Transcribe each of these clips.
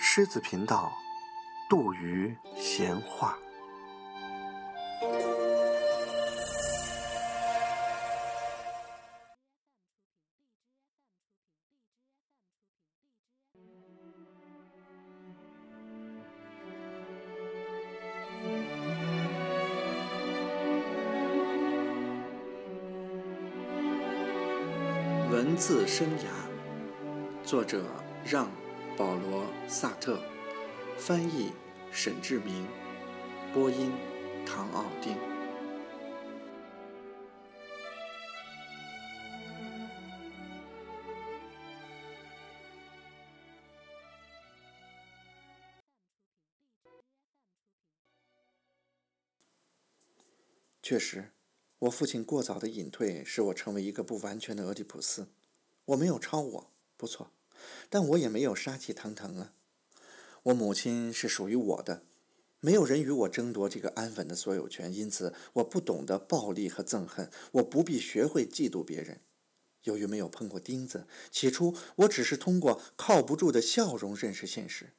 狮子频道，杜鱼闲话。文字生涯，作者让·保罗·萨特，翻译沈志明，播音唐奥丁。确实。我父亲过早的隐退，使我成为一个不完全的俄狄浦斯。我没有超我，不错，但我也没有杀气腾腾啊。我母亲是属于我的，没有人与我争夺这个安稳的所有权，因此我不懂得暴力和憎恨，我不必学会嫉妒别人。由于没有碰过钉子，起初我只是通过靠不住的笑容认识现实。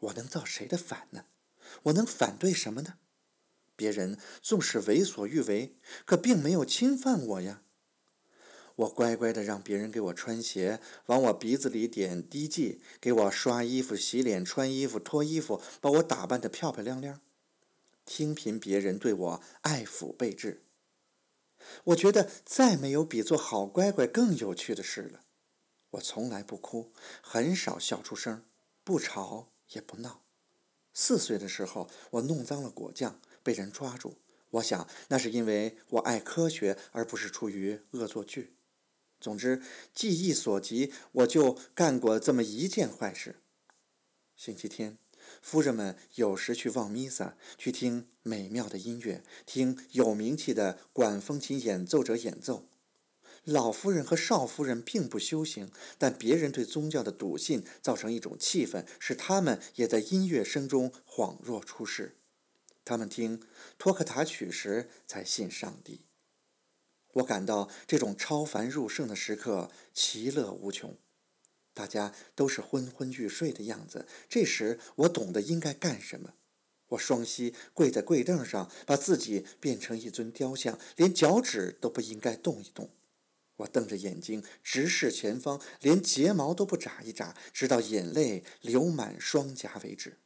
我能造谁的反呢？我能反对什么呢？别人纵使为所欲为，可并没有侵犯我呀。我乖乖的让别人给我穿鞋，往我鼻子里点滴剂，给我刷衣服、洗脸、穿衣服、脱衣服，把我打扮得漂漂亮亮，听凭别人对我爱抚备至。我觉得再没有比做好乖乖更有趣的事了。我从来不哭，很少笑出声，不吵也不闹。四岁的时候，我弄脏了果酱。被人抓住，我想那是因为我爱科学，而不是出于恶作剧。总之，记忆所及，我就干过这么一件坏事。星期天，夫人们有时去望弥撒，去听美妙的音乐，听有名气的管风琴演奏者演奏。老夫人和少夫人并不修行，但别人对宗教的笃信造成一种气氛，使他们也在音乐声中恍若出世。他们听托克塔曲时才信上帝。我感到这种超凡入圣的时刻其乐无穷。大家都是昏昏欲睡的样子，这时我懂得应该干什么。我双膝跪在跪凳上，把自己变成一尊雕像，连脚趾都不应该动一动。我瞪着眼睛直视前方，连睫毛都不眨一眨，直到眼泪流满双颊为止。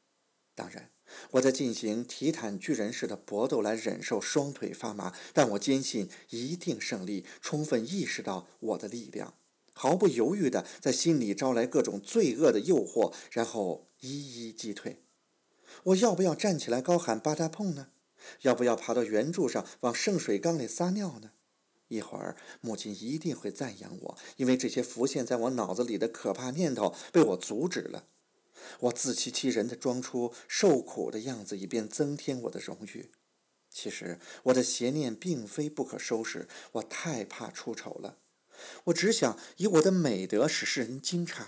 当然。我在进行提坦巨人式的搏斗来忍受双腿发麻，但我坚信一定胜利，充分意识到我的力量，毫不犹豫地在心里招来各种罪恶的诱惑，然后一一击退。我要不要站起来高喊巴达碰呢？要不要爬到圆柱上往圣水缸里撒尿呢？一会儿母亲一定会赞扬我，因为这些浮现在我脑子里的可怕念头被我阻止了。我自欺欺人的装出受苦的样子，以便增添我的荣誉。其实我的邪念并非不可收拾，我太怕出丑了。我只想以我的美德使世人惊诧。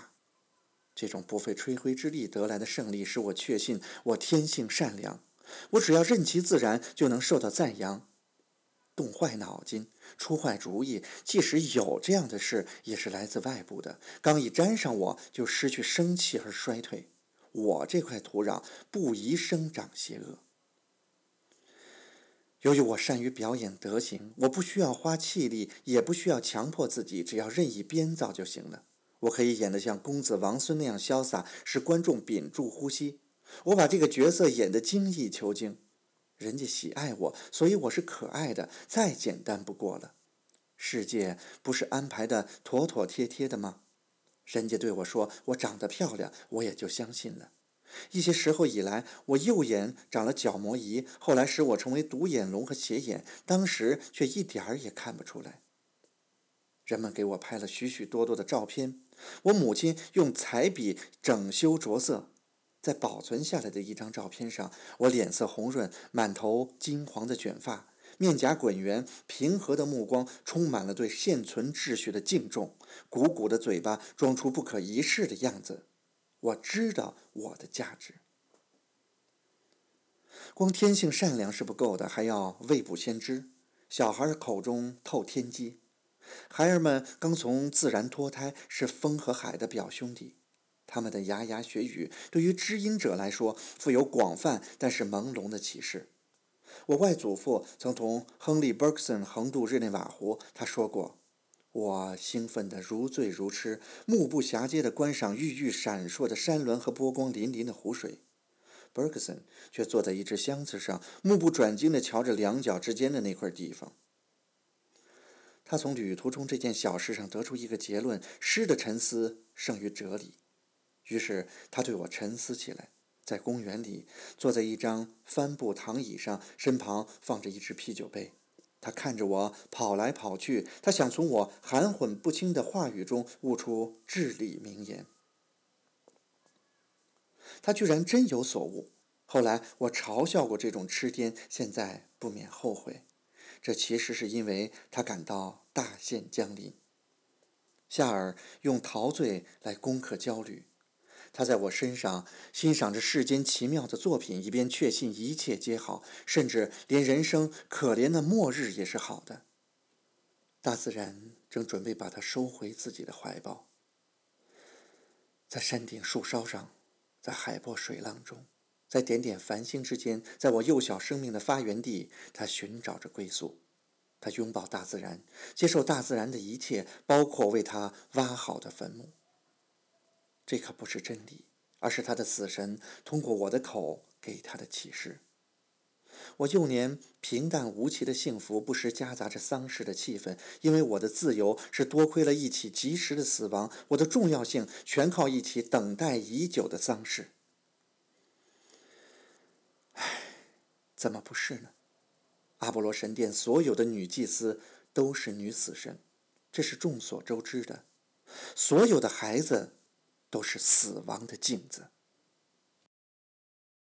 这种不费吹灰之力得来的胜利，使我确信我天性善良。我只要任其自然，就能受到赞扬。动坏脑筋，出坏主意，即使有这样的事，也是来自外部的。刚一沾上我，就失去生气而衰退。我这块土壤不宜生长邪恶。由于我善于表演德行，我不需要花气力，也不需要强迫自己，只要任意编造就行了。我可以演得像公子王孙那样潇洒，使观众屏住呼吸。我把这个角色演得精益求精。人家喜爱我，所以我是可爱的，再简单不过了。世界不是安排的妥妥帖帖的吗？人家对我说我长得漂亮，我也就相信了。一些时候以来，我右眼长了角膜仪，后来使我成为独眼龙和斜眼，当时却一点儿也看不出来。人们给我拍了许许多多的照片，我母亲用彩笔整修着色。在保存下来的一张照片上，我脸色红润，满头金黄的卷发，面颊滚圆，平和的目光充满了对现存秩序的敬重，鼓鼓的嘴巴装出不可一世的样子。我知道我的价值。光天性善良是不够的，还要未卜先知。小孩口中透天机。孩儿们刚从自然脱胎，是风和海的表兄弟。他们的牙牙学语，对于知音者来说，富有广泛但是朦胧的启示。我外祖父曾同亨利·伯克森横渡日内瓦湖，他说过：“我兴奋得如醉如痴，目不暇接地观赏郁郁闪烁的山峦和波光粼粼的湖水。”伯克森却坐在一只箱子上，目不转睛地瞧着两脚之间的那块地方。他从旅途中这件小事上得出一个结论：诗的沉思胜于哲理。于是他对我沉思起来，在公园里坐在一张帆布躺椅上，身旁放着一只啤酒杯。他看着我跑来跑去，他想从我含混不清的话语中悟出至理名言。他居然真有所悟。后来我嘲笑过这种痴癫，现在不免后悔。这其实是因为他感到大限将临。夏尔用陶醉来攻克焦虑。他在我身上欣赏着世间奇妙的作品，一边确信一切皆好，甚至连人生可怜的末日也是好的。大自然正准备把它收回自己的怀抱。在山顶树梢上，在海波水浪中，在点点繁星之间，在我幼小生命的发源地，他寻找着归宿。他拥抱大自然，接受大自然的一切，包括为他挖好的坟墓。这可不是真理，而是他的死神通过我的口给他的启示。我幼年平淡无奇的幸福，不时夹杂着丧事的气氛，因为我的自由是多亏了一起及时的死亡，我的重要性全靠一起等待已久的丧事。唉，怎么不是呢？阿波罗神殿所有的女祭司都是女死神，这是众所周知的。所有的孩子。都是死亡的镜子。